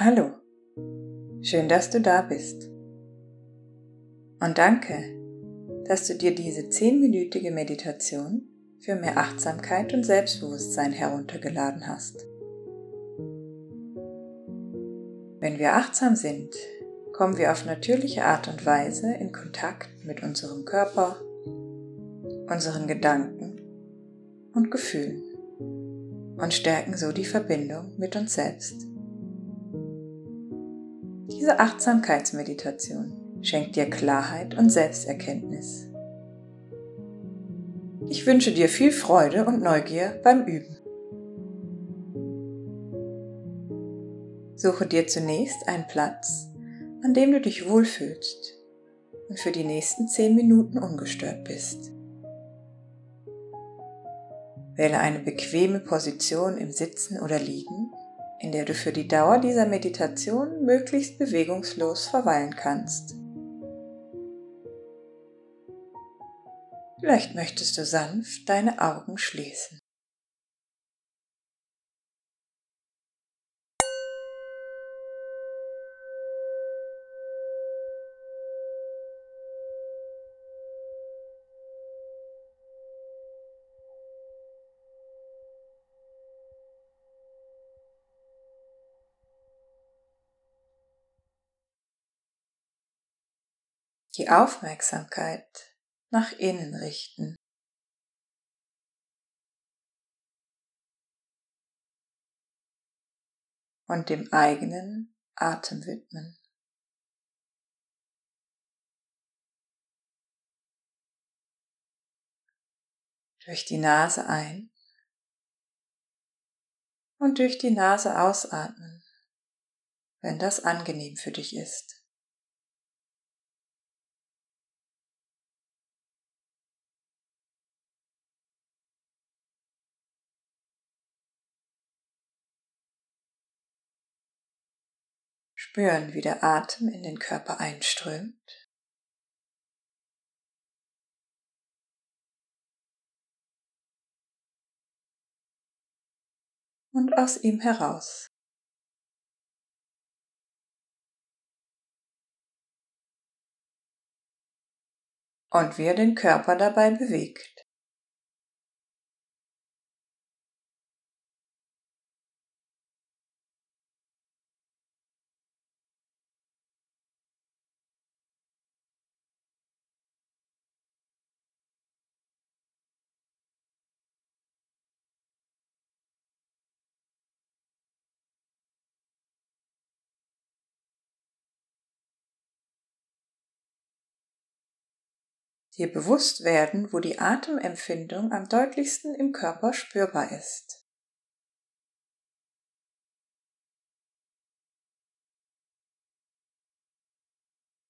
Hallo, schön, dass du da bist. Und danke, dass du dir diese zehnminütige Meditation für mehr Achtsamkeit und Selbstbewusstsein heruntergeladen hast. Wenn wir achtsam sind, kommen wir auf natürliche Art und Weise in Kontakt mit unserem Körper, unseren Gedanken und Gefühlen und stärken so die Verbindung mit uns selbst. Diese Achtsamkeitsmeditation schenkt dir Klarheit und Selbsterkenntnis. Ich wünsche dir viel Freude und Neugier beim Üben. Suche dir zunächst einen Platz, an dem du dich wohlfühlst und für die nächsten 10 Minuten ungestört bist. Wähle eine bequeme Position im Sitzen oder Liegen, in der du für die Dauer dieser Meditation möglichst bewegungslos verweilen kannst. Vielleicht möchtest du sanft deine Augen schließen. Die Aufmerksamkeit nach innen richten. Und dem eigenen Atem widmen. Durch die Nase ein und durch die Nase ausatmen, wenn das angenehm für dich ist. Spüren, wie der Atem in den Körper einströmt. Und aus ihm heraus. Und wie er den Körper dabei bewegt. Dir bewusst werden, wo die Atemempfindung am deutlichsten im Körper spürbar ist.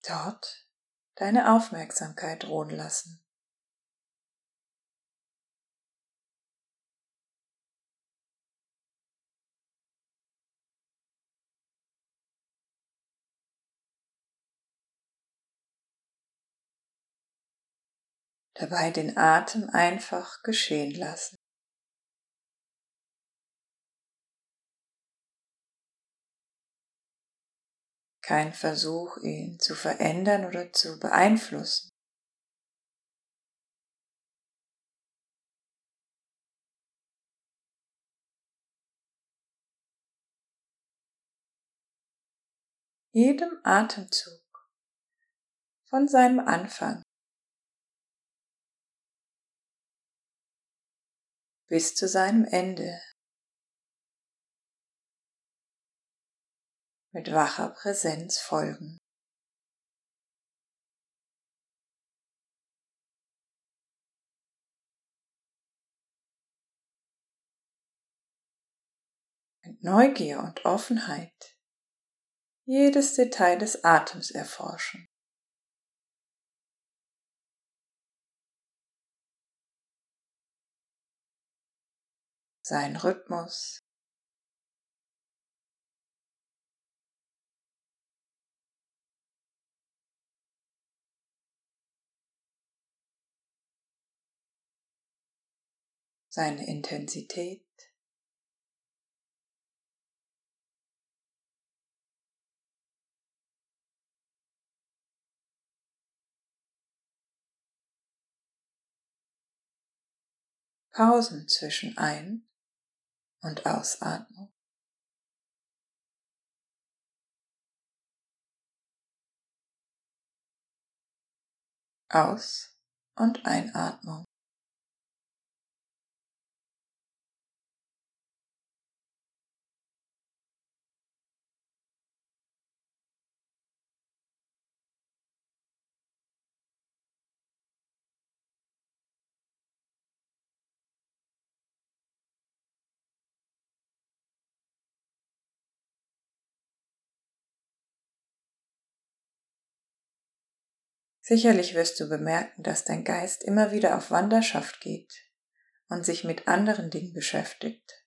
Dort deine Aufmerksamkeit ruhen lassen. Dabei den Atem einfach geschehen lassen. Kein Versuch, ihn zu verändern oder zu beeinflussen. Jedem Atemzug von seinem Anfang bis zu seinem Ende. Mit wacher Präsenz folgen. Mit Neugier und Offenheit jedes Detail des Atems erforschen. seinen Rhythmus. seine Intensität. Pausen zwischen ein und Ausatmung. Aus- und Einatmung. Sicherlich wirst du bemerken, dass dein Geist immer wieder auf Wanderschaft geht und sich mit anderen Dingen beschäftigt.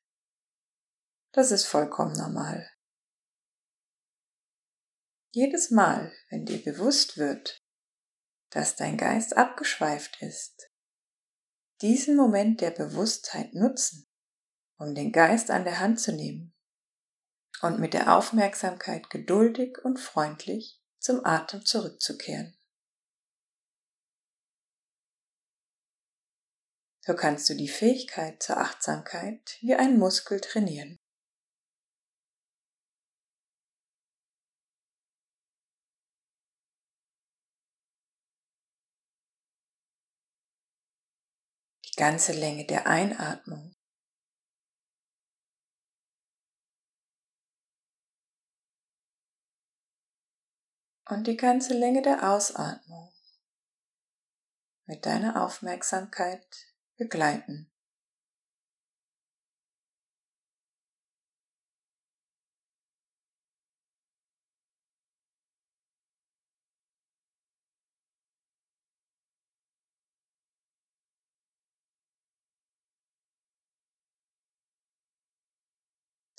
Das ist vollkommen normal. Jedes Mal, wenn dir bewusst wird, dass dein Geist abgeschweift ist, diesen Moment der Bewusstheit nutzen, um den Geist an der Hand zu nehmen und mit der Aufmerksamkeit geduldig und freundlich zum Atem zurückzukehren. So kannst du die Fähigkeit zur Achtsamkeit wie ein Muskel trainieren. Die ganze Länge der Einatmung und die ganze Länge der Ausatmung mit deiner Aufmerksamkeit begleiten.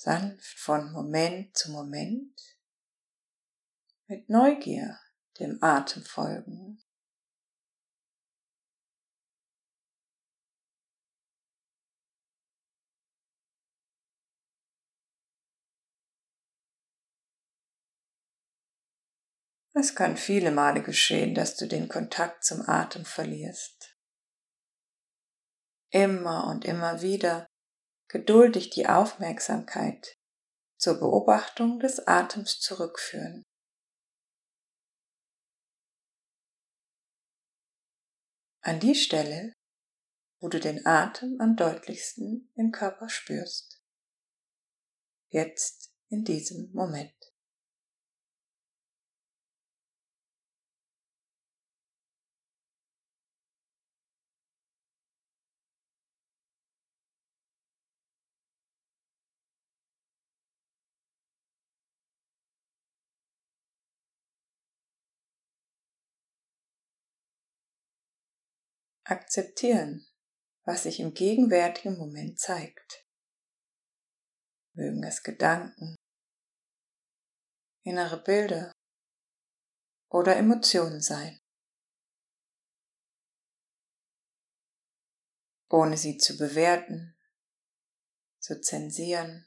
Sanft von Moment zu Moment mit Neugier dem Atem folgen. Es kann viele Male geschehen, dass du den Kontakt zum Atem verlierst. Immer und immer wieder geduldig die Aufmerksamkeit zur Beobachtung des Atems zurückführen. An die Stelle, wo du den Atem am deutlichsten im Körper spürst. Jetzt in diesem Moment. Akzeptieren, was sich im gegenwärtigen Moment zeigt. Mögen es Gedanken, innere Bilder oder Emotionen sein. Ohne sie zu bewerten, zu zensieren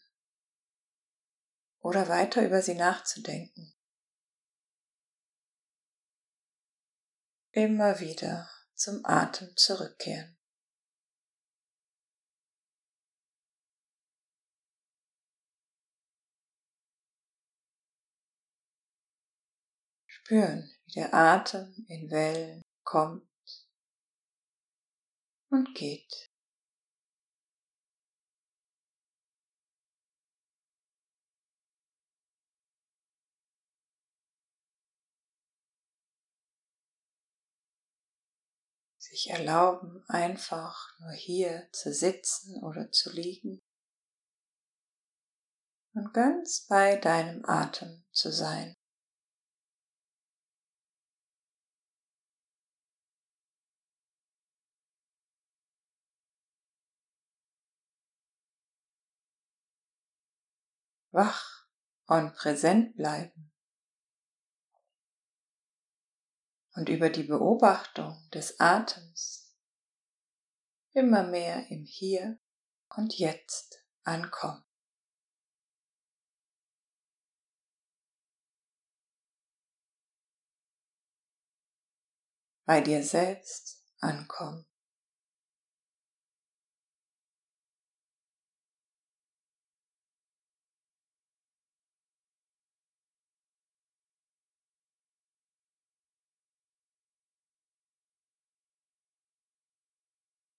oder weiter über sie nachzudenken. Immer wieder zum Atem zurückkehren. Spüren, wie der Atem in Wellen kommt und geht. Sich erlauben, einfach nur hier zu sitzen oder zu liegen und ganz bei deinem Atem zu sein. Wach und präsent bleiben. Und über die Beobachtung des Atems immer mehr im Hier und Jetzt ankommen. Bei dir selbst ankommen.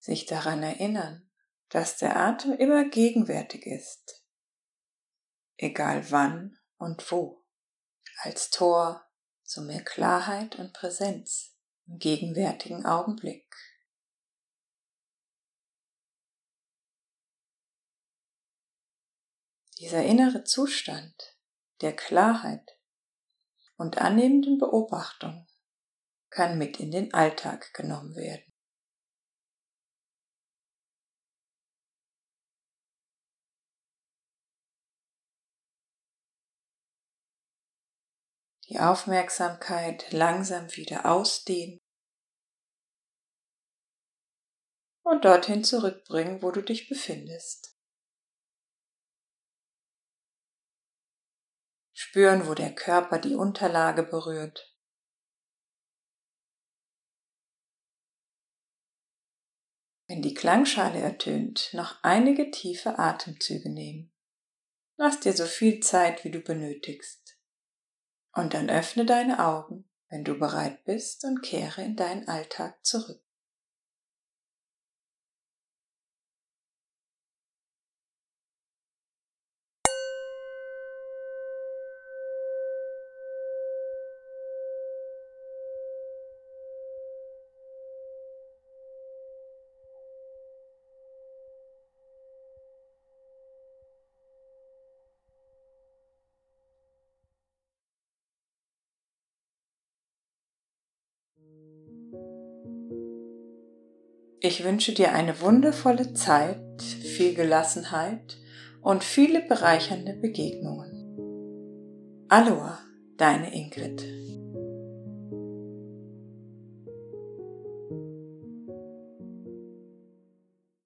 Sich daran erinnern, dass der Atem immer gegenwärtig ist, egal wann und wo, als Tor zu mehr Klarheit und Präsenz im gegenwärtigen Augenblick. Dieser innere Zustand der Klarheit und annehmenden Beobachtung kann mit in den Alltag genommen werden. Die Aufmerksamkeit langsam wieder ausdehnen und dorthin zurückbringen, wo du dich befindest. Spüren, wo der Körper die Unterlage berührt. Wenn die Klangschale ertönt, noch einige tiefe Atemzüge nehmen. Lass dir so viel Zeit, wie du benötigst. Und dann öffne deine Augen, wenn du bereit bist, und kehre in deinen Alltag zurück. Ich wünsche dir eine wundervolle Zeit, viel Gelassenheit und viele bereichernde Begegnungen. Aloha, deine Ingrid.